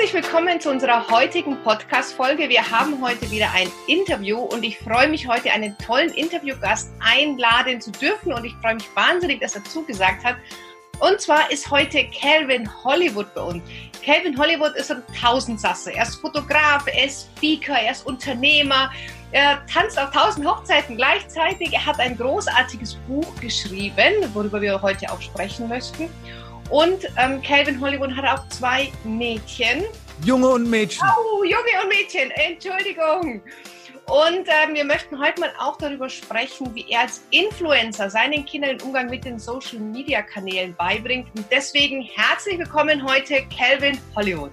Herzlich willkommen zu unserer heutigen Podcast-Folge. Wir haben heute wieder ein Interview und ich freue mich heute einen tollen Interviewgast einladen zu dürfen und ich freue mich wahnsinnig, dass er zugesagt hat. Und zwar ist heute Calvin Hollywood bei uns. Calvin Hollywood ist ein Tausendsasse. Er ist Fotograf, er ist Speaker, er ist Unternehmer, er tanzt auf tausend Hochzeiten gleichzeitig. Er hat ein großartiges Buch geschrieben, worüber wir heute auch sprechen möchten. Und ähm, Calvin Hollywood hat auch zwei Mädchen. Junge und Mädchen. Oh, Junge und Mädchen, Entschuldigung. Und ähm, wir möchten heute mal auch darüber sprechen, wie er als Influencer seinen Kindern den Umgang mit den Social Media Kanälen beibringt. Und deswegen herzlich willkommen heute, Calvin Hollywood.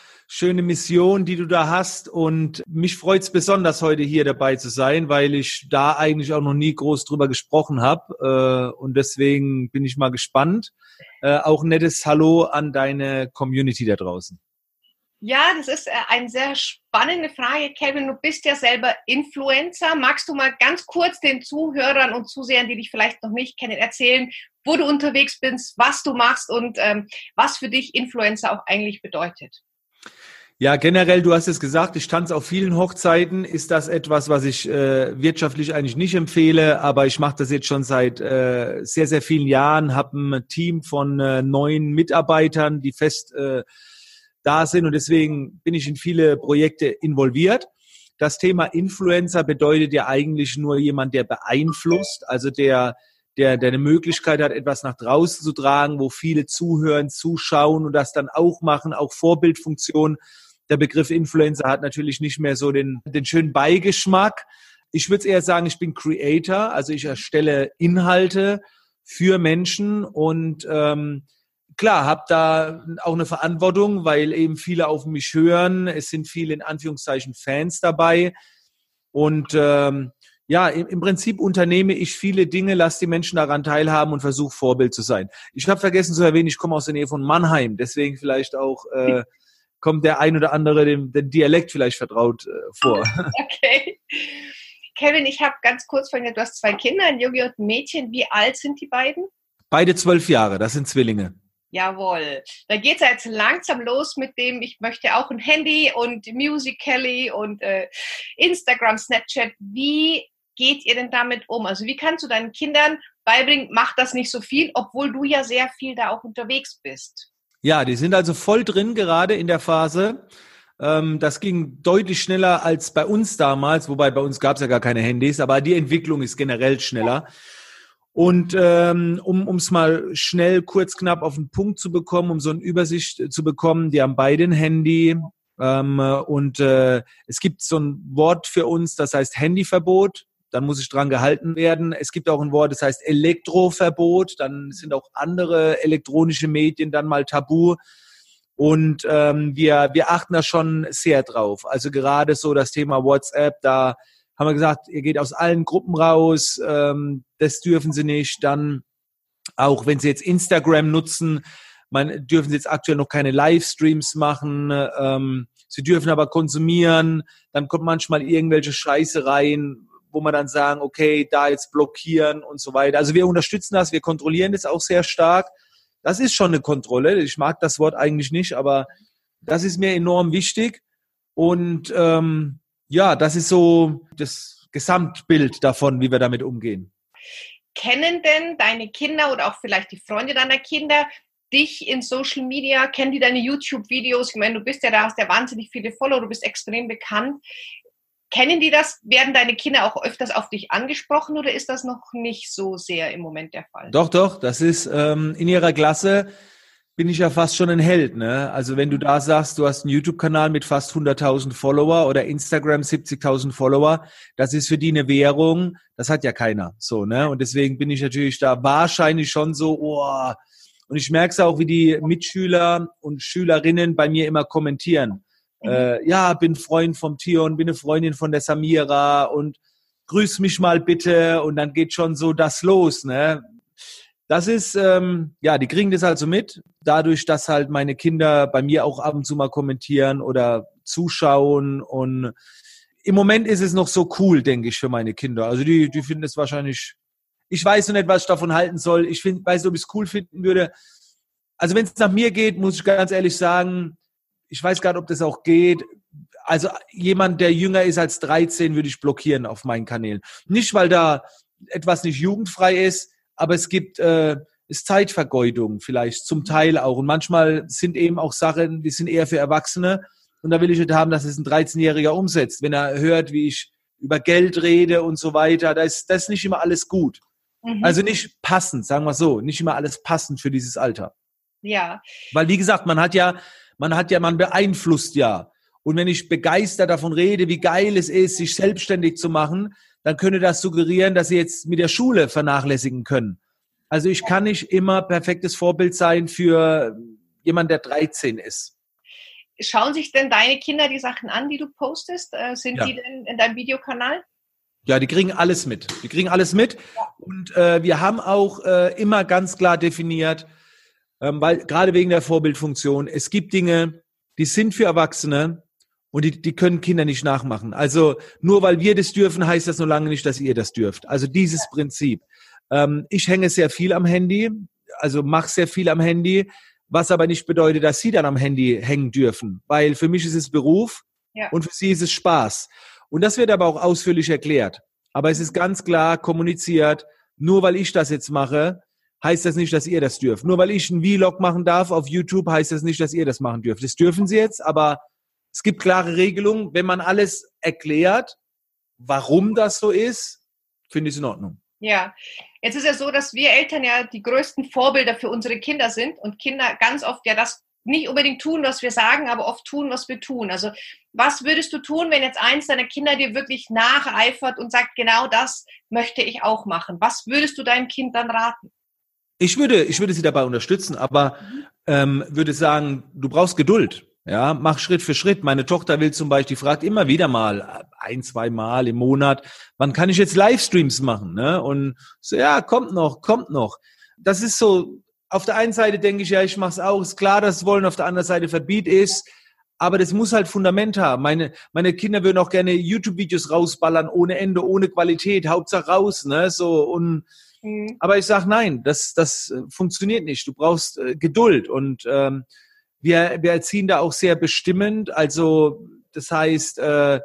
schöne Mission, die du da hast. Und mich freut es besonders, heute hier dabei zu sein, weil ich da eigentlich auch noch nie groß drüber gesprochen habe. Äh, und deswegen bin ich mal gespannt. Äh, auch nettes Hallo an deine Community da draußen. Ja, das ist äh, eine sehr spannende Frage, Kevin. Du bist ja selber Influencer. Magst du mal ganz kurz den Zuhörern und Zusehern, die dich vielleicht noch nicht kennen, erzählen, wo du unterwegs bist, was du machst und ähm, was für dich Influencer auch eigentlich bedeutet? Ja, generell, du hast es gesagt, ich tanze auf vielen Hochzeiten. Ist das etwas, was ich äh, wirtschaftlich eigentlich nicht empfehle, aber ich mache das jetzt schon seit äh, sehr, sehr vielen Jahren, habe ein Team von äh, neun Mitarbeitern, die fest äh, da sind und deswegen bin ich in viele Projekte involviert. Das Thema Influencer bedeutet ja eigentlich nur jemand, der beeinflusst, also der der, der eine Möglichkeit hat, etwas nach draußen zu tragen, wo viele zuhören, zuschauen und das dann auch machen, auch Vorbildfunktion der Begriff Influencer hat natürlich nicht mehr so den, den schönen Beigeschmack. Ich würde eher sagen, ich bin Creator, also ich erstelle Inhalte für Menschen und ähm, klar, habe da auch eine Verantwortung, weil eben viele auf mich hören. Es sind viele in Anführungszeichen Fans dabei und ähm, ja, im, Prinzip unternehme ich viele Dinge, lasse die Menschen daran teilhaben und versuche Vorbild zu sein. Ich habe vergessen zu erwähnen, ich komme aus der Nähe von Mannheim, deswegen vielleicht auch äh, kommt der ein oder andere dem, dem Dialekt vielleicht vertraut äh, vor. Okay. Kevin, ich habe ganz kurz vorhin, du hast zwei Kinder, ein Junge und ein Mädchen. Wie alt sind die beiden? Beide zwölf Jahre, das sind Zwillinge. Jawohl. Da geht es jetzt langsam los mit dem, ich möchte auch ein Handy und Musical.ly und äh, Instagram, Snapchat. Wie geht ihr denn damit um? Also wie kannst du deinen Kindern beibringen, mach das nicht so viel, obwohl du ja sehr viel da auch unterwegs bist? Ja, die sind also voll drin gerade in der Phase. Ähm, das ging deutlich schneller als bei uns damals, wobei bei uns gab es ja gar keine Handys, aber die Entwicklung ist generell schneller. Und ähm, um es mal schnell, kurz, knapp auf den Punkt zu bekommen, um so eine Übersicht zu bekommen, die haben beide ein Handy. Ähm, und äh, es gibt so ein Wort für uns, das heißt Handyverbot dann muss ich dran gehalten werden. Es gibt auch ein Wort, das heißt Elektroverbot, dann sind auch andere elektronische Medien dann mal tabu. Und ähm, wir, wir achten da schon sehr drauf. Also gerade so das Thema WhatsApp, da haben wir gesagt, ihr geht aus allen Gruppen raus, ähm, das dürfen sie nicht. Dann auch wenn sie jetzt Instagram nutzen, man dürfen sie jetzt aktuell noch keine Livestreams machen. Ähm, sie dürfen aber konsumieren. Dann kommt manchmal irgendwelche Scheiße rein, wo man dann sagen, okay, da jetzt blockieren und so weiter. Also wir unterstützen das, wir kontrollieren das auch sehr stark. Das ist schon eine Kontrolle. Ich mag das Wort eigentlich nicht, aber das ist mir enorm wichtig. Und ähm, ja, das ist so das Gesamtbild davon, wie wir damit umgehen. Kennen denn deine Kinder oder auch vielleicht die Freunde deiner Kinder dich in Social Media? Kennen die deine YouTube-Videos? Ich meine, du bist ja da, hast ja wahnsinnig viele Follower, du bist extrem bekannt. Kennen die das? Werden deine Kinder auch öfters auf dich angesprochen oder ist das noch nicht so sehr im Moment der Fall? Doch, doch, das ist ähm, in ihrer Klasse bin ich ja fast schon ein Held. Ne? Also wenn du da sagst, du hast einen YouTube-Kanal mit fast 100.000 Follower oder Instagram 70.000 Follower, das ist für die eine Währung, das hat ja keiner. So, ne? Und deswegen bin ich natürlich da wahrscheinlich schon so, oh, Und ich merke es auch, wie die Mitschüler und Schülerinnen bei mir immer kommentieren. Äh, ja, bin Freund vom Tion, bin eine Freundin von der Samira und grüß mich mal bitte. Und dann geht schon so das los. Ne? Das ist, ähm, ja, die kriegen das also mit, dadurch, dass halt meine Kinder bei mir auch ab und zu mal kommentieren oder zuschauen. Und im Moment ist es noch so cool, denke ich, für meine Kinder. Also die, die finden es wahrscheinlich, ich weiß noch nicht, was ich davon halten soll. Ich find, weiß nicht, ob ich es cool finden würde. Also wenn es nach mir geht, muss ich ganz ehrlich sagen, ich weiß gar nicht, ob das auch geht. Also jemand, der jünger ist als 13, würde ich blockieren auf meinen Kanälen. Nicht, weil da etwas nicht jugendfrei ist, aber es gibt äh, ist Zeitvergeudung vielleicht zum Teil auch. Und manchmal sind eben auch Sachen, die sind eher für Erwachsene. Und da will ich nicht haben, dass es ein 13-Jähriger umsetzt. Wenn er hört, wie ich über Geld rede und so weiter, da ist das ist nicht immer alles gut. Mhm. Also nicht passend, sagen wir so, nicht immer alles passend für dieses Alter. Ja. Weil wie gesagt, man hat ja, man hat ja, man beeinflusst ja. Und wenn ich begeistert davon rede, wie geil es ist, sich selbstständig zu machen, dann könnte das suggerieren, dass sie jetzt mit der Schule vernachlässigen können. Also ich kann nicht immer perfektes Vorbild sein für jemand, der 13 ist. Schauen sich denn deine Kinder die Sachen an, die du postest? Äh, sind ja. die denn in deinem Videokanal? Ja, die kriegen alles mit. Die kriegen alles mit. Ja. Und äh, wir haben auch äh, immer ganz klar definiert, ähm, weil gerade wegen der Vorbildfunktion, es gibt Dinge, die sind für Erwachsene, und die, die können Kinder nicht nachmachen. Also nur weil wir das dürfen, heißt das noch lange nicht, dass ihr das dürft. Also dieses Prinzip. Ähm, ich hänge sehr viel am Handy, also mache sehr viel am Handy, was aber nicht bedeutet, dass sie dann am Handy hängen dürfen. Weil für mich ist es Beruf ja. und für sie ist es Spaß. Und das wird aber auch ausführlich erklärt. Aber es ist ganz klar kommuniziert, nur weil ich das jetzt mache, heißt das nicht, dass ihr das dürft. Nur weil ich einen Vlog machen darf auf YouTube, heißt das nicht, dass ihr das machen dürft. Das dürfen sie jetzt, aber es gibt klare Regelungen. Wenn man alles erklärt, warum das so ist, finde ich es in Ordnung. Ja, jetzt ist ja so, dass wir Eltern ja die größten Vorbilder für unsere Kinder sind und Kinder ganz oft ja das nicht unbedingt tun, was wir sagen, aber oft tun, was wir tun. Also was würdest du tun, wenn jetzt eins deiner Kinder dir wirklich nacheifert und sagt, genau das möchte ich auch machen? Was würdest du deinem Kind dann raten? Ich würde, ich würde sie dabei unterstützen, aber ähm, würde sagen, du brauchst Geduld. Ja, mach Schritt für Schritt. Meine Tochter will zum Beispiel, die fragt immer wieder mal, ein, zwei Mal im Monat, wann kann ich jetzt Livestreams machen? Ne? Und so, ja, kommt noch, kommt noch. Das ist so, auf der einen Seite denke ich, ja, ich mache es auch. Ist klar, dass Wollen auf der anderen Seite verbiet ist. Aber das muss halt Fundament haben. Meine, meine Kinder würden auch gerne YouTube-Videos rausballern, ohne Ende, ohne Qualität, Hauptsache raus, ne? So, und, mhm. aber ich sage nein, das, das funktioniert nicht. Du brauchst äh, Geduld und ähm, wir, wir erziehen da auch sehr bestimmend. Also das heißt, äh,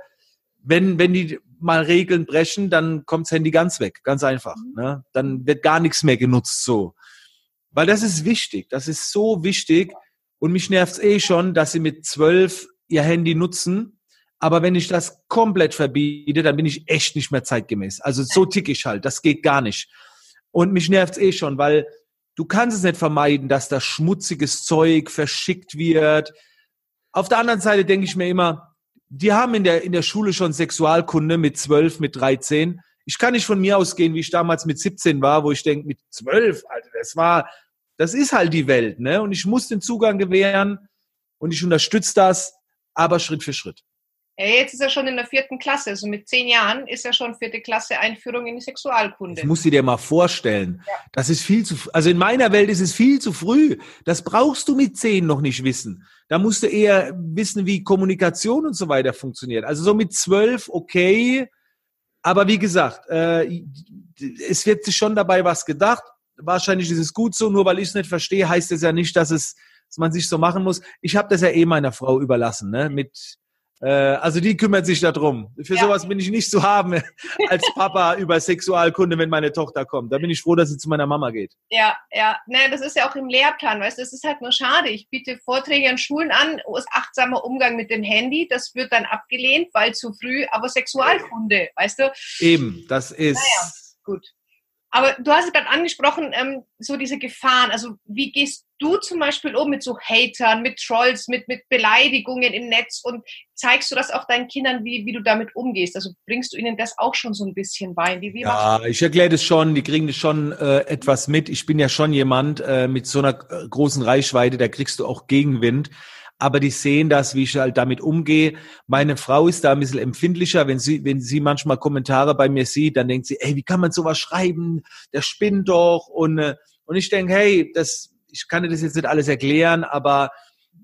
wenn, wenn die mal Regeln brechen, dann kommt das Handy ganz weg, ganz einfach. Mhm. Ne? Dann wird gar nichts mehr genutzt so. Weil das ist wichtig, das ist so wichtig. Und mich nervt's eh schon, dass sie mit zwölf ihr Handy nutzen. Aber wenn ich das komplett verbiete, dann bin ich echt nicht mehr zeitgemäß. Also so tick ich halt, das geht gar nicht. Und mich nervt's eh schon, weil Du kannst es nicht vermeiden, dass da schmutziges Zeug verschickt wird. Auf der anderen Seite denke ich mir immer, die haben in der, in der Schule schon Sexualkunde mit 12, mit 13. Ich kann nicht von mir ausgehen, wie ich damals mit 17 war, wo ich denke, mit 12, Alter, das war, das ist halt die Welt, ne? Und ich muss den Zugang gewähren und ich unterstütze das, aber Schritt für Schritt. Jetzt ist er schon in der vierten Klasse, also mit zehn Jahren ist er schon vierte Klasse Einführung in die Sexualkunde. Das musst du dir mal vorstellen. Ja. Das ist viel zu, also in meiner Welt ist es viel zu früh. Das brauchst du mit zehn noch nicht wissen. Da musst du eher wissen, wie Kommunikation und so weiter funktioniert. Also so mit zwölf, okay. Aber wie gesagt, äh, es wird sich schon dabei was gedacht. Wahrscheinlich ist es gut so, nur weil ich es nicht verstehe, heißt es ja nicht, dass es, dass man sich so machen muss. Ich habe das ja eh meiner Frau überlassen, ne? Mit äh, also die kümmert sich darum. Für ja. sowas bin ich nicht zu haben als Papa über Sexualkunde, wenn meine Tochter kommt. Da bin ich froh, dass sie zu meiner Mama geht. Ja, ja. Ne, das ist ja auch im Lehrplan, weißt du, das ist halt nur schade. Ich biete Vorträge an Schulen an, achtsamer Umgang mit dem Handy. Das wird dann abgelehnt, weil zu früh, aber Sexualkunde, weißt du? Eben, das ist. Naja, gut. Aber du hast es gerade angesprochen, ähm, so diese Gefahren. Also wie gehst du zum Beispiel um mit so Hatern, mit Trolls, mit, mit Beleidigungen im Netz und zeigst du das auch deinen Kindern, wie, wie du damit umgehst? Also bringst du ihnen das auch schon so ein bisschen bei? Wie, wie ja, ich erkläre das schon, die kriegen das schon äh, etwas mit. Ich bin ja schon jemand äh, mit so einer äh, großen Reichweite, da kriegst du auch Gegenwind aber die sehen das, wie ich halt damit umgehe. Meine Frau ist da ein bisschen empfindlicher, wenn sie, wenn sie manchmal Kommentare bei mir sieht, dann denkt sie, ey, wie kann man sowas schreiben? Der spinnt doch. Und, äh, und ich denke, hey, das, ich kann dir das jetzt nicht alles erklären, aber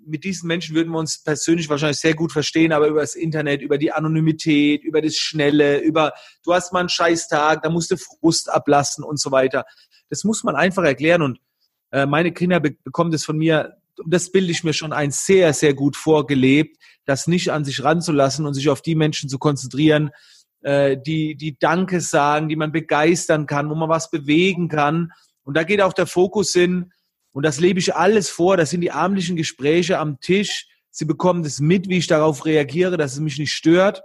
mit diesen Menschen würden wir uns persönlich wahrscheinlich sehr gut verstehen, aber über das Internet, über die Anonymität, über das Schnelle, über du hast mal einen Scheißtag, da musst du Frust ablassen und so weiter. Das muss man einfach erklären und äh, meine Kinder be bekommen das von mir das bilde ich mir schon ein, sehr, sehr gut vorgelebt, das nicht an sich ranzulassen und sich auf die Menschen zu konzentrieren, äh, die, die Danke sagen, die man begeistern kann, wo man was bewegen kann. Und da geht auch der Fokus hin. Und das lebe ich alles vor. Das sind die abendlichen Gespräche am Tisch. Sie bekommen das mit, wie ich darauf reagiere, dass es mich nicht stört.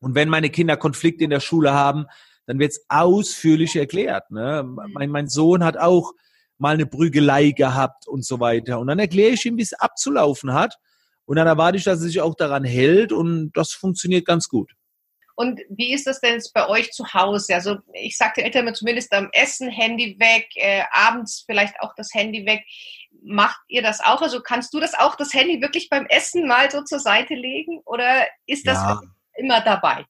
Und wenn meine Kinder Konflikte in der Schule haben, dann wird es ausführlich erklärt. Ne? Mein, mein Sohn hat auch mal eine Prügelei gehabt und so weiter. Und dann erkläre ich ihm, wie es abzulaufen hat. Und dann erwarte ich, dass er sich auch daran hält und das funktioniert ganz gut. Und wie ist das denn bei euch zu Hause? Also ich sagte Eltern mir zumindest am Essen Handy weg, äh, abends vielleicht auch das Handy weg. Macht ihr das auch? Also kannst du das auch, das Handy wirklich beim Essen mal so zur Seite legen? Oder ist das ja. immer dabei?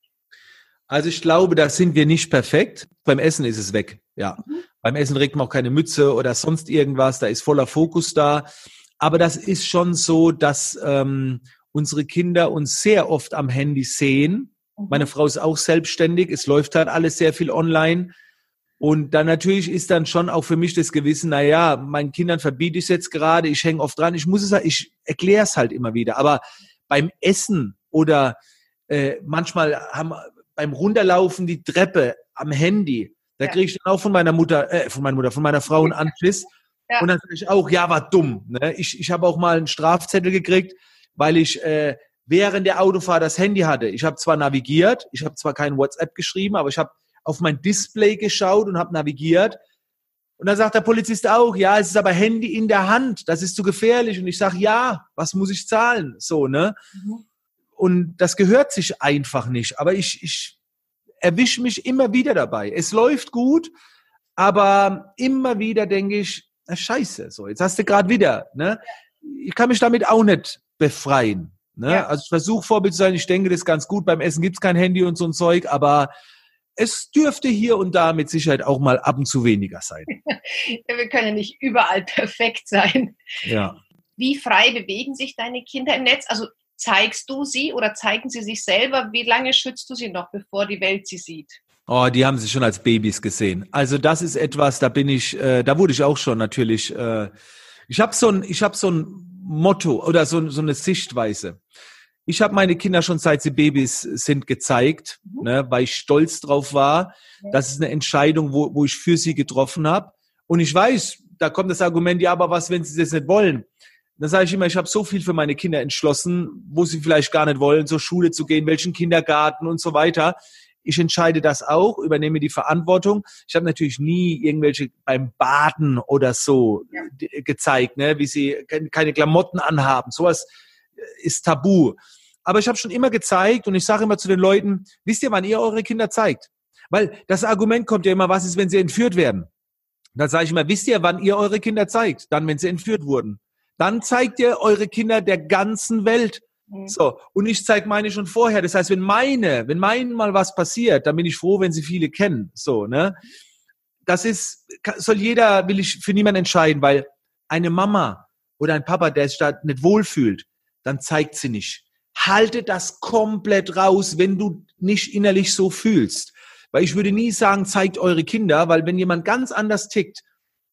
Also ich glaube, da sind wir nicht perfekt. Beim Essen ist es weg. Ja. Mhm. Beim Essen regt man auch keine Mütze oder sonst irgendwas. Da ist voller Fokus da. Aber das ist schon so, dass ähm, unsere Kinder uns sehr oft am Handy sehen. Mhm. Meine Frau ist auch selbstständig. Es läuft halt alles sehr viel online. Und dann natürlich ist dann schon auch für mich das Gewissen, na ja, meinen Kindern verbiete ich es jetzt gerade, ich hänge oft dran, ich muss es halt, ich erkläre es halt immer wieder. Aber beim Essen oder äh, manchmal haben beim Runterlaufen die Treppe am Handy, da ja. kriege ich dann auch von meiner Mutter, äh, von meiner Mutter, von meiner Frau einen Anschiss. Ja. Und dann sage ich auch, ja, war dumm. Ne? Ich, ich habe auch mal einen Strafzettel gekriegt, weil ich äh, während der Autofahrt das Handy hatte. Ich habe zwar navigiert, ich habe zwar kein WhatsApp geschrieben, aber ich habe auf mein Display geschaut und habe navigiert. Und dann sagt der Polizist auch, ja, es ist aber Handy in der Hand, das ist zu gefährlich. Und ich sage, ja, was muss ich zahlen? So, ne? Mhm. Und das gehört sich einfach nicht. Aber ich, ich erwische mich immer wieder dabei. Es läuft gut, aber immer wieder denke ich, na scheiße, so, jetzt hast du gerade wieder, ne? Ich kann mich damit auch nicht befreien. Ne? Ja. Also ich versuche Vorbild zu sein, ich denke, das ist ganz gut. Beim Essen gibt's kein Handy und so ein Zeug, aber es dürfte hier und da mit Sicherheit auch mal ab und zu weniger sein. Wir können nicht überall perfekt sein. Ja. Wie frei bewegen sich deine Kinder im Netz? Also zeigst du sie oder zeigen sie sich selber? Wie lange schützt du sie noch, bevor die Welt sie sieht? Oh, die haben sie schon als Babys gesehen. Also das ist etwas, da bin ich, äh, da wurde ich auch schon natürlich. Äh, ich habe so ein, ich habe so ein Motto oder so, so eine Sichtweise. Ich habe meine Kinder schon seit sie Babys sind gezeigt, mhm. ne, weil ich stolz drauf war. Das ist eine Entscheidung, wo, wo ich für sie getroffen habe. Und ich weiß, da kommt das Argument, ja, aber was, wenn sie das nicht wollen? Dann sage ich immer, ich habe so viel für meine Kinder entschlossen, wo sie vielleicht gar nicht wollen, zur Schule zu gehen, welchen Kindergarten und so weiter. Ich entscheide das auch, übernehme die Verantwortung. Ich habe natürlich nie irgendwelche beim Baden oder so ja. gezeigt, ne, wie sie keine Klamotten anhaben. Sowas ist tabu. Aber ich habe schon immer gezeigt und ich sage immer zu den Leuten, wisst ihr, wann ihr eure Kinder zeigt? Weil das Argument kommt ja immer, was ist, wenn sie entführt werden? Da sage ich immer, wisst ihr, wann ihr eure Kinder zeigt? Dann, wenn sie entführt wurden. Dann zeigt ihr eure Kinder der ganzen Welt. Mhm. So. Und ich zeige meine schon vorher. Das heißt, wenn meine, wenn meinen mal was passiert, dann bin ich froh, wenn sie viele kennen. So, ne? Das ist, soll jeder, will ich für niemanden entscheiden, weil eine Mama oder ein Papa, der sich da nicht wohlfühlt, dann zeigt sie nicht. Halte das komplett raus, wenn du nicht innerlich so fühlst. Weil ich würde nie sagen, zeigt eure Kinder, weil wenn jemand ganz anders tickt,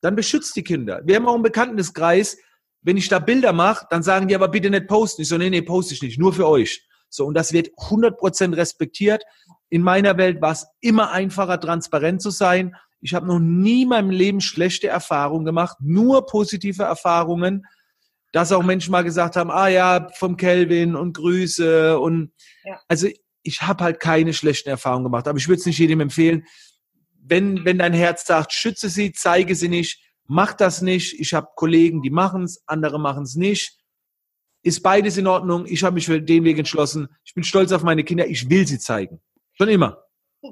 dann beschützt die Kinder. Wir haben auch einen Bekanntenkreis, wenn ich da Bilder mache, dann sagen die aber bitte nicht posten. Ich so, nee, nee, poste ich nicht, nur für euch. So, und das wird 100% respektiert. In meiner Welt war es immer einfacher, transparent zu sein. Ich habe noch nie in meinem Leben schlechte Erfahrungen gemacht, nur positive Erfahrungen, dass auch Menschen mal gesagt haben, ah ja, vom Kelvin und Grüße und ja. also ich habe halt keine schlechten Erfahrungen gemacht, aber ich würde es nicht jedem empfehlen. wenn, wenn dein Herz sagt, schütze sie, zeige sie nicht, mach das nicht. Ich habe Kollegen, die machen es, andere machen es nicht. Ist beides in Ordnung. Ich habe mich für den Weg entschlossen. Ich bin stolz auf meine Kinder. Ich will sie zeigen. Schon immer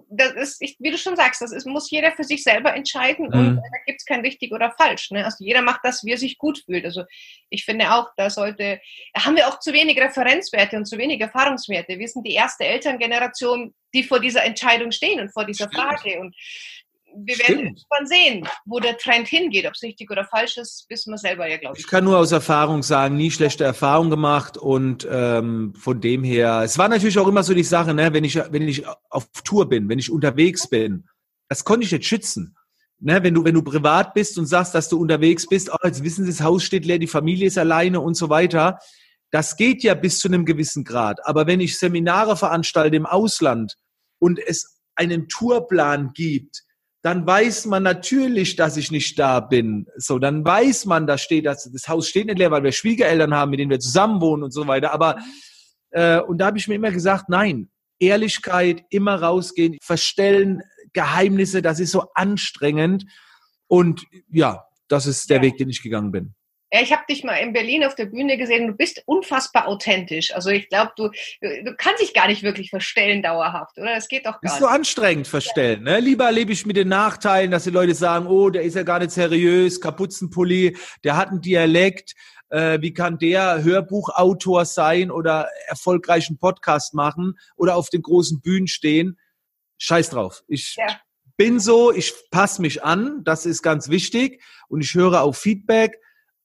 das ist, ich, wie du schon sagst, das ist, muss jeder für sich selber entscheiden mhm. und da gibt es kein richtig oder falsch. Ne? Also jeder macht das, wie er sich gut fühlt. Also ich finde auch, da sollte, haben wir auch zu wenig Referenzwerte und zu wenig Erfahrungswerte. Wir sind die erste Elterngeneration, die vor dieser Entscheidung stehen und vor dieser. Frage. Und wir werden irgendwann sehen, wo der Trend hingeht. Ob es richtig oder falsch ist, wissen wir selber ja, glaube ich. Ich kann nur aus Erfahrung sagen, nie schlechte Erfahrungen gemacht und ähm, von dem her, es war natürlich auch immer so die Sache, ne, wenn ich, wenn ich auf Tour bin, wenn ich unterwegs bin, das konnte ich nicht schützen. Ne, wenn du, wenn du privat bist und sagst, dass du unterwegs bist, oh, jetzt wissen sie, das Haus steht leer, die Familie ist alleine und so weiter. Das geht ja bis zu einem gewissen Grad. Aber wenn ich Seminare veranstalte im Ausland und es einen Tourplan gibt, dann weiß man natürlich, dass ich nicht da bin. So, dann weiß man, da steht, dass das Haus steht nicht leer, weil wir Schwiegereltern haben, mit denen wir zusammen wohnen und so weiter. Aber äh, und da habe ich mir immer gesagt, nein, Ehrlichkeit, immer rausgehen, verstellen Geheimnisse, das ist so anstrengend. Und ja, das ist der ja. Weg, den ich gegangen bin. Ja, ich habe dich mal in Berlin auf der Bühne gesehen. Du bist unfassbar authentisch. Also ich glaube, du, du kannst dich gar nicht wirklich verstellen dauerhaft, oder? Das geht doch gar nicht. Ist so anstrengend verstellen. Ne? Lieber lebe ich mit den Nachteilen, dass die Leute sagen, oh, der ist ja gar nicht seriös, Kapuzenpulli, der hat einen Dialekt. Äh, wie kann der Hörbuchautor sein oder erfolgreichen Podcast machen oder auf den großen Bühnen stehen? Scheiß drauf. Ich ja. bin so, ich passe mich an, das ist ganz wichtig und ich höre auf Feedback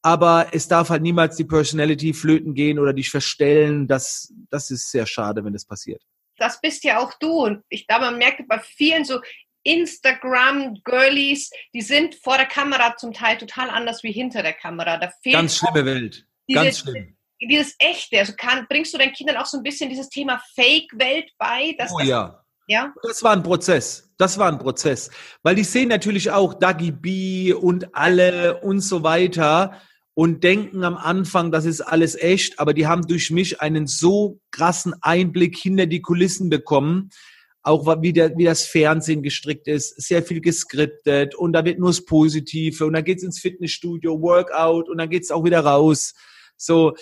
aber es darf halt niemals die Personality flöten gehen oder dich verstellen. Das, das ist sehr schade, wenn das passiert. Das bist ja auch du. Und ich glaube, man merkt bei vielen so Instagram-Girlies, die sind vor der Kamera zum Teil total anders wie hinter der Kamera. Da fehlt Ganz schlimme Welt. Diese, Ganz schlimm. Dieses Echte. Also kann, bringst du deinen Kindern auch so ein bisschen dieses Thema Fake-Welt bei? oh ja. Ja. Das war ein Prozess. Das war ein Prozess. Weil die sehen natürlich auch Dagi B und alle und so weiter und denken am Anfang, das ist alles echt, aber die haben durch mich einen so krassen Einblick hinter die Kulissen bekommen, auch wie, der, wie das Fernsehen gestrickt ist, sehr viel geskriptet und da wird nur das Positive und dann geht's ins Fitnessstudio, Workout und dann geht's auch wieder raus. So,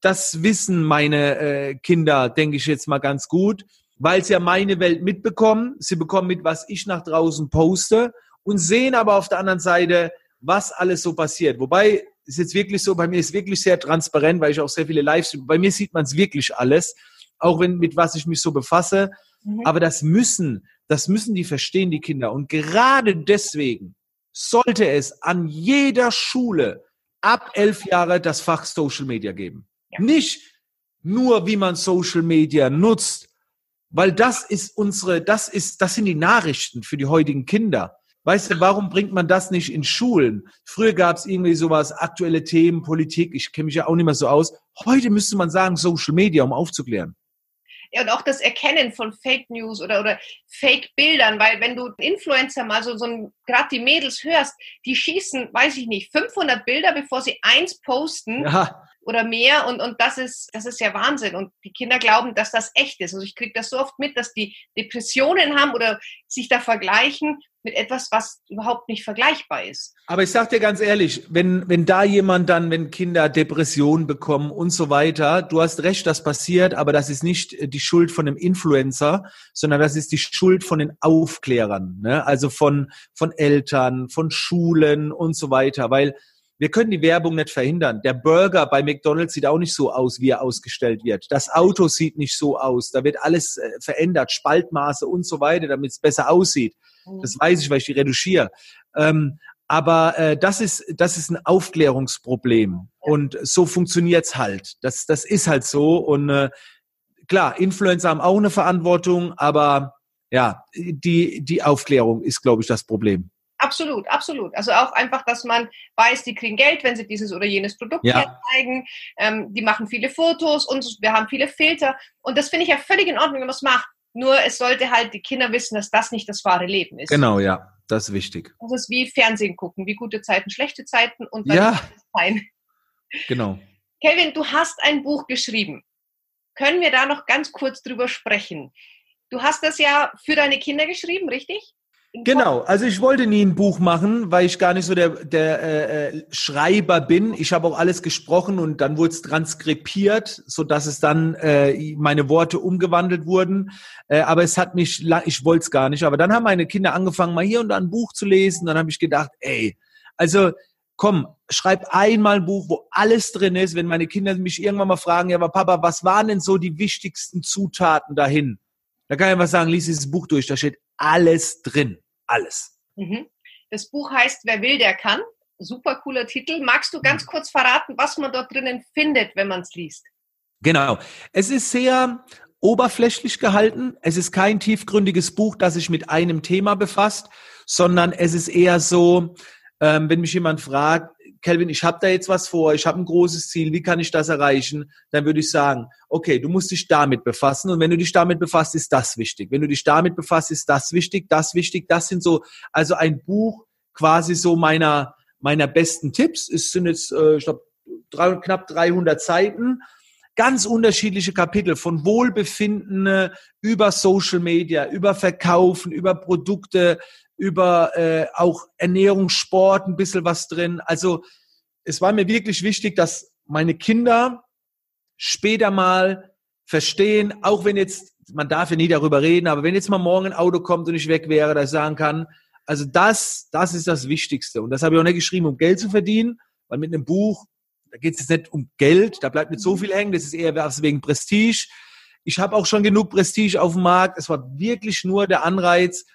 das wissen meine äh, Kinder, denke ich jetzt mal ganz gut, weil sie ja meine Welt mitbekommen. Sie bekommen mit, was ich nach draußen poste und sehen aber auf der anderen Seite, was alles so passiert. Wobei ist jetzt wirklich so, bei mir ist wirklich sehr transparent, weil ich auch sehr viele Lives, bei mir sieht man es wirklich alles, auch wenn mit was ich mich so befasse. Mhm. Aber das müssen, das müssen die verstehen, die Kinder. Und gerade deswegen sollte es an jeder Schule ab elf Jahre das Fach Social Media geben. Ja. Nicht nur, wie man Social Media nutzt, weil das ist unsere, das ist, das sind die Nachrichten für die heutigen Kinder. Weißt du, warum bringt man das nicht in Schulen? Früher gab es irgendwie sowas, aktuelle Themen, Politik, ich kenne mich ja auch nicht mehr so aus. Heute müsste man sagen, Social Media, um aufzuklären. Ja, und auch das Erkennen von Fake News oder, oder Fake-Bildern, weil wenn du Influencer mal so, so gerade die Mädels hörst, die schießen, weiß ich nicht, 500 Bilder, bevor sie eins posten. Ja oder mehr und, und das ist das ist ja Wahnsinn und die Kinder glauben, dass das echt ist. Also ich kriege das so oft mit, dass die Depressionen haben oder sich da vergleichen mit etwas, was überhaupt nicht vergleichbar ist. Aber ich sag dir ganz ehrlich, wenn, wenn da jemand dann, wenn Kinder Depressionen bekommen und so weiter, du hast recht, das passiert, aber das ist nicht die Schuld von einem Influencer, sondern das ist die Schuld von den Aufklärern, ne? also von, von Eltern, von Schulen und so weiter, weil wir können die Werbung nicht verhindern. Der Burger bei McDonald's sieht auch nicht so aus, wie er ausgestellt wird. Das Auto sieht nicht so aus. Da wird alles äh, verändert, Spaltmaße und so weiter, damit es besser aussieht. Mhm. Das weiß ich, weil ich die reduziere. Ähm, aber äh, das ist das ist ein Aufklärungsproblem und so funktioniert's halt. Das das ist halt so und äh, klar, Influencer haben auch eine Verantwortung, aber ja, die die Aufklärung ist, glaube ich, das Problem. Absolut, absolut. Also auch einfach, dass man weiß, die kriegen Geld, wenn sie dieses oder jenes Produkt ja. zeigen. Ähm, die machen viele Fotos und wir haben viele Filter. Und das finde ich ja völlig in Ordnung, wenn man es macht. Nur es sollte halt die Kinder wissen, dass das nicht das wahre Leben ist. Genau, ja, das ist wichtig. Das ist wie Fernsehen gucken, wie gute Zeiten, schlechte Zeiten und dann ja. sein. Genau. Kevin, du hast ein Buch geschrieben. Können wir da noch ganz kurz drüber sprechen? Du hast das ja für deine Kinder geschrieben, richtig? Genau, also ich wollte nie ein Buch machen, weil ich gar nicht so der, der äh, äh Schreiber bin. Ich habe auch alles gesprochen und dann wurde es transkribiert, so dass es dann äh, meine Worte umgewandelt wurden. Äh, aber es hat mich, ich wollte es gar nicht. Aber dann haben meine Kinder angefangen, mal hier und da ein Buch zu lesen. Dann habe ich gedacht, ey, also komm, schreib einmal ein Buch, wo alles drin ist. Wenn meine Kinder mich irgendwann mal fragen, ja, aber Papa, was waren denn so die wichtigsten Zutaten dahin? Da kann ich einfach sagen, lies dieses Buch durch, da steht alles drin alles. Mhm. Das Buch heißt Wer will, der kann. Super cooler Titel. Magst du ganz mhm. kurz verraten, was man dort drinnen findet, wenn man es liest? Genau. Es ist sehr oberflächlich gehalten. Es ist kein tiefgründiges Buch, das sich mit einem Thema befasst, sondern es ist eher so, ähm, wenn mich jemand fragt, Kelvin, ich habe da jetzt was vor, ich habe ein großes Ziel, wie kann ich das erreichen? Dann würde ich sagen, okay, du musst dich damit befassen und wenn du dich damit befasst, ist das wichtig. Wenn du dich damit befasst, ist das wichtig, das wichtig. Das sind so, also ein Buch quasi so meiner meiner besten Tipps. Es sind jetzt, äh, ich glaube, knapp 300 Seiten ganz unterschiedliche Kapitel von Wohlbefinden äh, über Social Media, über Verkaufen, über Produkte, über äh, auch Ernährung, Sport, ein bisschen was drin. Also es war mir wirklich wichtig, dass meine Kinder später mal verstehen, auch wenn jetzt, man darf ja nie darüber reden, aber wenn jetzt mal morgen ein Auto kommt und ich weg wäre, dass ich sagen kann, also das, das ist das Wichtigste. Und das habe ich auch nicht geschrieben, um Geld zu verdienen, weil mit einem Buch, da geht es jetzt nicht um Geld, da bleibt nicht so viel hängen, das ist eher was wegen Prestige. Ich habe auch schon genug Prestige auf dem Markt. Es war wirklich nur der Anreiz,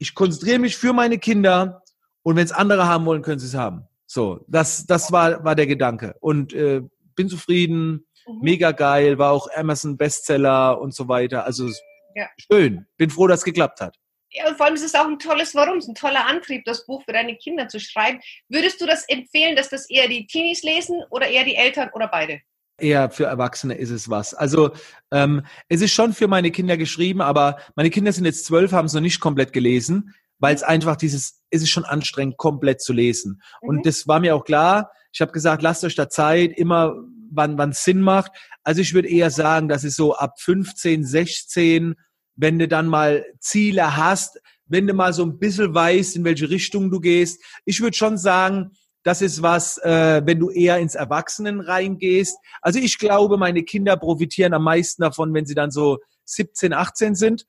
ich konzentriere mich für meine Kinder und wenn es andere haben wollen, können sie es haben. So, das, das war, war der Gedanke. Und äh, bin zufrieden, mhm. mega geil, war auch Amazon Bestseller und so weiter. Also ja. schön. Bin froh, dass es geklappt hat. Ja, und vor allem ist es auch ein tolles Warum, es ist ein toller Antrieb, das Buch für deine Kinder zu schreiben. Würdest du das empfehlen, dass das eher die Teenies lesen oder eher die Eltern oder beide? Eher für Erwachsene ist es was. Also ähm, es ist schon für meine Kinder geschrieben, aber meine Kinder sind jetzt zwölf, haben es noch nicht komplett gelesen, weil es einfach dieses, es ist schon anstrengend, komplett zu lesen. Mhm. Und das war mir auch klar. Ich habe gesagt, lasst euch da Zeit, immer wann wann Sinn macht. Also ich würde eher sagen, dass es so ab 15, 16, wenn du dann mal Ziele hast, wenn du mal so ein bisschen weißt, in welche Richtung du gehst. Ich würde schon sagen, das ist was, äh, wenn du eher ins Erwachsenen reingehst. Also ich glaube, meine Kinder profitieren am meisten davon, wenn sie dann so 17, 18 sind,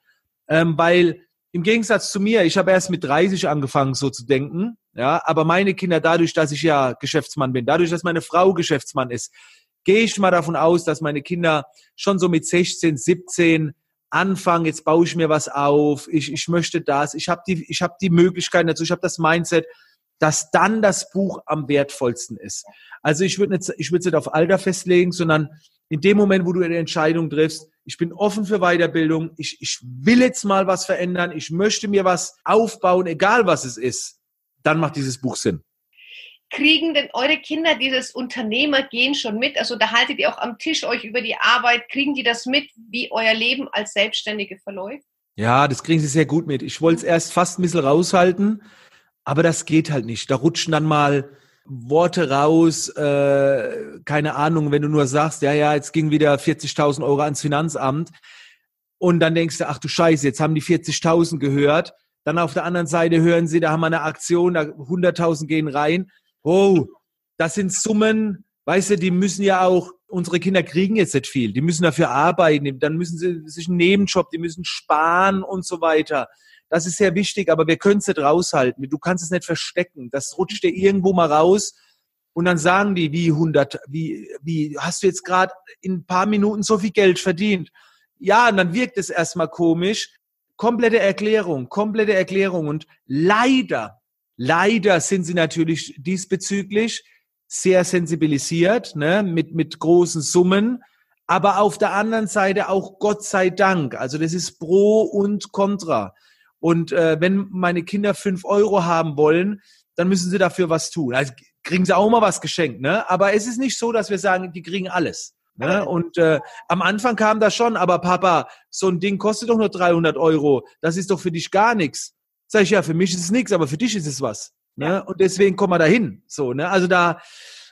ähm, weil im Gegensatz zu mir, ich habe erst mit 30 angefangen, so zu denken. Ja, aber meine Kinder, dadurch, dass ich ja Geschäftsmann bin, dadurch, dass meine Frau Geschäftsmann ist, gehe ich mal davon aus, dass meine Kinder schon so mit 16, 17 anfangen, jetzt baue ich mir was auf, ich, ich möchte das, ich habe die, ich habe die Möglichkeiten dazu, ich habe das Mindset dass dann das Buch am wertvollsten ist. Also ich würde nicht, ich würde es nicht auf Alter festlegen, sondern in dem Moment, wo du eine Entscheidung triffst, ich bin offen für Weiterbildung, ich, ich will jetzt mal was verändern, ich möchte mir was aufbauen, egal was es ist, dann macht dieses Buch Sinn. Kriegen denn eure Kinder dieses Unternehmergehen schon mit? Also da haltet ihr auch am Tisch euch über die Arbeit, kriegen die das mit, wie euer Leben als Selbstständige verläuft? Ja, das kriegen sie sehr gut mit. Ich wollte es erst fast ein bisschen raushalten, aber das geht halt nicht. Da rutschen dann mal Worte raus, äh, keine Ahnung, wenn du nur sagst, ja, ja, jetzt ging wieder 40.000 Euro ans Finanzamt und dann denkst du, ach du Scheiße, jetzt haben die 40.000 gehört. Dann auf der anderen Seite hören sie, da haben wir eine Aktion, da 100.000 gehen rein. Oh, das sind Summen, weißt du, die müssen ja auch, unsere Kinder kriegen jetzt nicht viel, die müssen dafür arbeiten, dann müssen sie sich einen Nebenjob, die müssen sparen und so weiter. Das ist sehr wichtig, aber wir können es nicht raushalten. Du kannst es nicht verstecken. Das rutscht dir irgendwo mal raus. Und dann sagen die, wie 100, wie, wie hast du jetzt gerade in ein paar Minuten so viel Geld verdient? Ja, und dann wirkt es erstmal komisch. Komplette Erklärung, komplette Erklärung. Und leider, leider sind sie natürlich diesbezüglich sehr sensibilisiert, ne, mit, mit großen Summen. Aber auf der anderen Seite auch Gott sei Dank. Also das ist Pro und Contra. Und äh, wenn meine Kinder fünf Euro haben wollen, dann müssen sie dafür was tun. Also kriegen sie auch mal was geschenkt, ne? Aber es ist nicht so, dass wir sagen, die kriegen alles. Ne? Und äh, am Anfang kam das schon, aber Papa, so ein Ding kostet doch nur 300 Euro. Das ist doch für dich gar nichts. Sag ich, ja, für mich ist es nichts, aber für dich ist es was. Ne? Ja. Und deswegen kommen wir da hin. So, ne? Also da,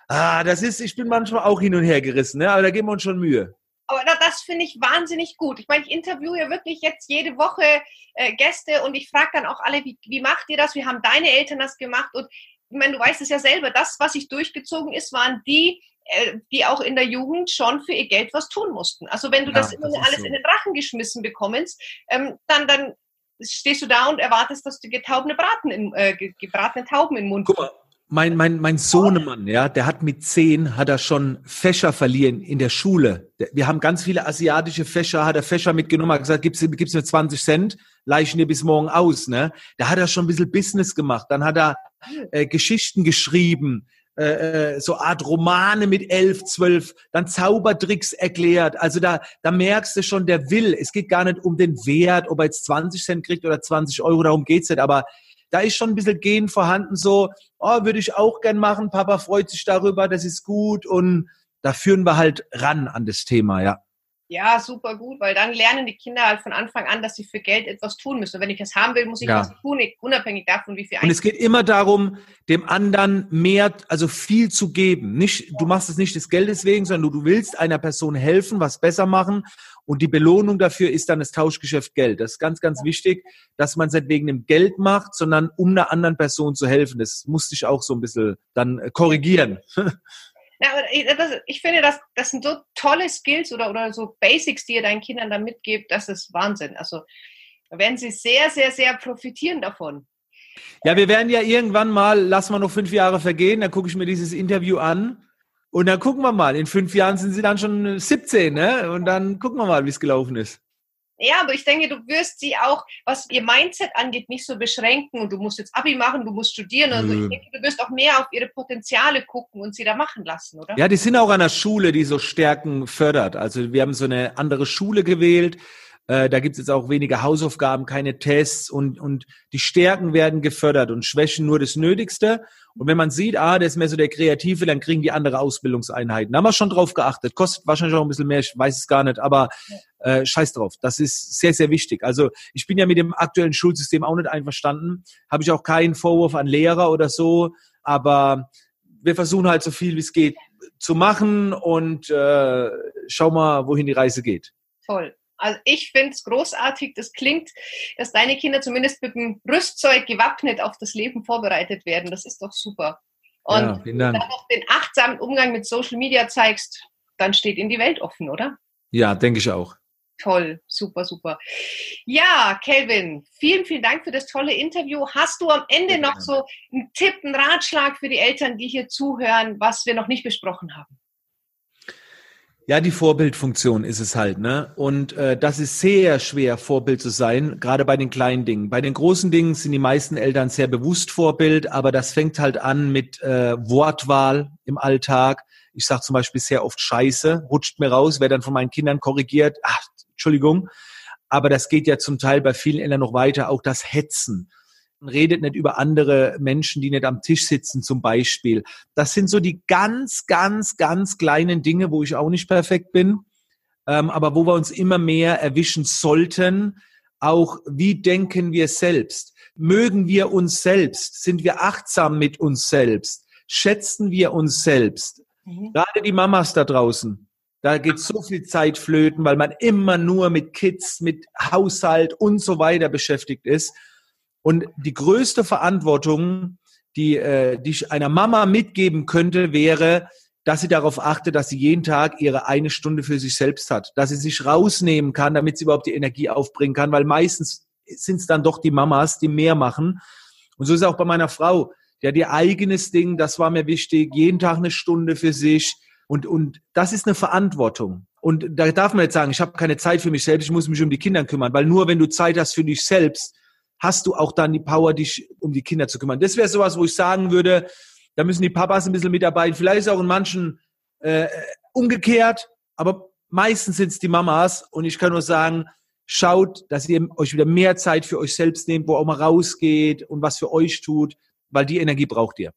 ah, das ist, ich bin manchmal auch hin und her gerissen, ne? aber da geben wir uns schon Mühe. Aber das finde ich wahnsinnig gut. Ich meine, ich interviewe wirklich jetzt jede Woche äh, Gäste und ich frage dann auch alle, wie, wie macht ihr das? Wie haben deine Eltern das gemacht? Und ich meine, du weißt es ja selber, das, was sich durchgezogen ist, waren die, äh, die auch in der Jugend schon für ihr Geld was tun mussten. Also wenn du ja, das immer das alles so. in den Rachen geschmissen bekommst, ähm, dann, dann stehst du da und erwartest, dass du getaubene Braten in, äh, gebratene Tauben im Mund Guck mal, mein, mein, mein Sohnemann, ja, der hat mit zehn, hat er schon Fächer verliehen in der Schule. Wir haben ganz viele asiatische Fächer, hat er Fächer mitgenommen, hat gesagt, gibt's, gibt's mir 20 Cent, leichen dir bis morgen aus, ne? Da hat er schon ein bisschen Business gemacht. Dann hat er äh, Geschichten geschrieben, äh, äh, so Art Romane mit elf, zwölf, dann Zaubertricks erklärt. Also da, da merkst du schon, der will. Es geht gar nicht um den Wert, ob er jetzt 20 Cent kriegt oder 20 Euro, darum geht's nicht. Aber da ist schon ein bisschen Gen vorhanden, so, oh, würde ich auch gern machen, Papa freut sich darüber, das ist gut. Und da führen wir halt ran an das Thema, ja. Ja, super gut, weil dann lernen die Kinder halt von Anfang an, dass sie für Geld etwas tun müssen. Und wenn ich das haben will, muss ich ja. was tun, unabhängig davon, wie viel. Und es geht immer darum, dem anderen mehr, also viel zu geben. Nicht, du machst es nicht des Geldes wegen, sondern du, du willst einer Person helfen, was besser machen. Und die Belohnung dafür ist dann das Tauschgeschäft Geld. Das ist ganz, ganz wichtig, dass man es nicht wegen dem Geld macht, sondern um einer anderen Person zu helfen. Das musste ich auch so ein bisschen dann äh, korrigieren. Ja, das, ich finde, das, das sind so tolle Skills oder, oder so Basics, die ihr deinen Kindern da mitgebt, das ist Wahnsinn. Also werden sie sehr, sehr, sehr profitieren davon. Ja, wir werden ja irgendwann mal, lassen wir noch fünf Jahre vergehen, dann gucke ich mir dieses Interview an und dann gucken wir mal. In fünf Jahren sind sie dann schon 17, ne? Und dann gucken wir mal, wie es gelaufen ist. Ja, aber ich denke, du wirst sie auch, was ihr Mindset angeht, nicht so beschränken und du musst jetzt Abi machen, du musst studieren. Also ich denke, du wirst auch mehr auf ihre Potenziale gucken und sie da machen lassen, oder? Ja, die sind auch an der Schule, die so Stärken fördert. Also wir haben so eine andere Schule gewählt. Äh, da gibt es jetzt auch weniger Hausaufgaben, keine Tests und, und die Stärken werden gefördert und Schwächen nur das Nötigste. Und wenn man sieht, ah, der ist mehr so der Kreative, dann kriegen die andere Ausbildungseinheiten. Da haben wir schon drauf geachtet. Kostet wahrscheinlich auch ein bisschen mehr, ich weiß es gar nicht, aber äh, scheiß drauf. Das ist sehr, sehr wichtig. Also ich bin ja mit dem aktuellen Schulsystem auch nicht einverstanden. Habe ich auch keinen Vorwurf an Lehrer oder so, aber wir versuchen halt so viel wie es geht zu machen und äh, schau mal, wohin die Reise geht. Toll. Also ich finde es großartig. Das klingt, dass deine Kinder zumindest mit dem Rüstzeug gewappnet auf das Leben vorbereitet werden. Das ist doch super. Und ja, wenn du dann noch den achtsamen Umgang mit Social Media zeigst, dann steht ihnen die Welt offen, oder? Ja, denke ich auch. Toll, super, super. Ja, Kelvin, vielen, vielen Dank für das tolle Interview. Hast du am Ende noch so einen Tipp, einen Ratschlag für die Eltern, die hier zuhören, was wir noch nicht besprochen haben? Ja, die Vorbildfunktion ist es halt, ne? Und äh, das ist sehr schwer, Vorbild zu sein, gerade bei den kleinen Dingen. Bei den großen Dingen sind die meisten Eltern sehr bewusst Vorbild, aber das fängt halt an mit äh, Wortwahl im Alltag. Ich sage zum Beispiel sehr oft Scheiße, rutscht mir raus, werde dann von meinen Kindern korrigiert. Ach, Entschuldigung. Aber das geht ja zum Teil bei vielen Eltern noch weiter, auch das Hetzen redet nicht über andere Menschen, die nicht am Tisch sitzen zum Beispiel. Das sind so die ganz, ganz, ganz kleinen Dinge, wo ich auch nicht perfekt bin, ähm, aber wo wir uns immer mehr erwischen sollten. Auch wie denken wir selbst? Mögen wir uns selbst? Sind wir achtsam mit uns selbst? Schätzen wir uns selbst? Mhm. Gerade die Mamas da draußen. Da geht so viel Zeit flöten, weil man immer nur mit Kids, mit Haushalt und so weiter beschäftigt ist. Und die größte Verantwortung, die, äh, die ich einer Mama mitgeben könnte, wäre, dass sie darauf achtet, dass sie jeden Tag ihre eine Stunde für sich selbst hat, dass sie sich rausnehmen kann, damit sie überhaupt die Energie aufbringen kann, weil meistens sind es dann doch die Mamas, die mehr machen. Und so ist es auch bei meiner Frau. Die ihr eigenes Ding, das war mir wichtig, jeden Tag eine Stunde für sich. Und, und das ist eine Verantwortung. Und da darf man jetzt sagen, ich habe keine Zeit für mich selbst, ich muss mich um die Kinder kümmern, weil nur wenn du Zeit hast für dich selbst, hast du auch dann die Power, dich um die Kinder zu kümmern. Das wäre sowas, wo ich sagen würde, da müssen die Papas ein bisschen mitarbeiten. Vielleicht ist auch in manchen äh, umgekehrt, aber meistens sind es die Mamas. Und ich kann nur sagen, schaut, dass ihr euch wieder mehr Zeit für euch selbst nehmt, wo auch mal rausgeht und was für euch tut, weil die Energie braucht ihr.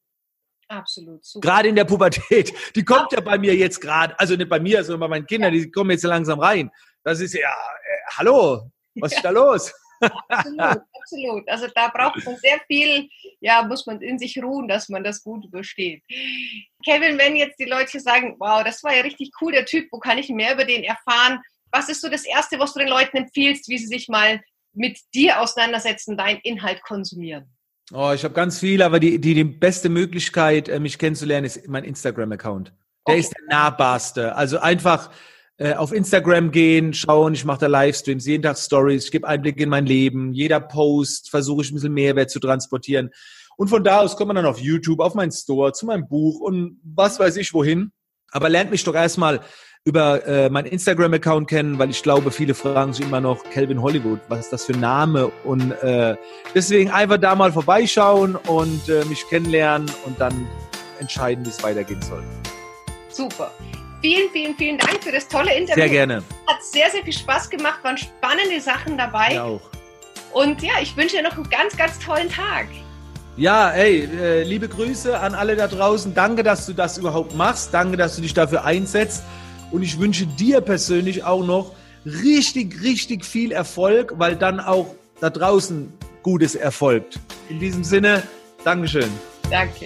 Absolut. Super. Gerade in der Pubertät. Die kommt ja, bei mir jetzt gerade, also nicht bei mir, sondern bei meinen Kindern, die kommen jetzt langsam rein. Das ist ja, äh, hallo, was ja. ist da los? Absolut, absolut. Also da braucht man sehr viel, ja, muss man in sich ruhen, dass man das gut übersteht. Kevin, wenn jetzt die Leute sagen, wow, das war ja richtig cool, der Typ, wo kann ich mehr über den erfahren? Was ist so das Erste, was du den Leuten empfiehlst, wie sie sich mal mit dir auseinandersetzen, deinen Inhalt konsumieren? Oh, ich habe ganz viel, aber die, die, die beste Möglichkeit, äh, mich kennenzulernen, ist mein Instagram-Account. Der okay. ist der nahbarste. Also einfach äh, auf Instagram gehen, schauen, ich mache da Livestreams, jeden Tag Stories, ich gebe Einblick in mein Leben, jeder Post versuche ich ein bisschen Mehrwert zu transportieren. Und von da aus kommt man dann auf YouTube, auf meinen Store, zu meinem Buch und was weiß ich wohin. Aber lernt mich doch erstmal über äh, meinen Instagram-Account kennen, weil ich glaube, viele fragen sich immer noch, Calvin Hollywood, was ist das für ein Name? Und äh, deswegen einfach da mal vorbeischauen und äh, mich kennenlernen und dann entscheiden, wie es weitergehen soll. Super. Vielen, vielen, vielen Dank für das tolle Interview. Sehr gerne. Hat sehr, sehr viel Spaß gemacht, waren spannende Sachen dabei. Ja, auch. Und ja, ich wünsche dir noch einen ganz, ganz tollen Tag. Ja, ey, äh, liebe Grüße an alle da draußen. Danke, dass du das überhaupt machst. Danke, dass du dich dafür einsetzt. Und ich wünsche dir persönlich auch noch richtig, richtig viel Erfolg, weil dann auch da draußen Gutes erfolgt. In diesem Sinne, Dankeschön. Danke.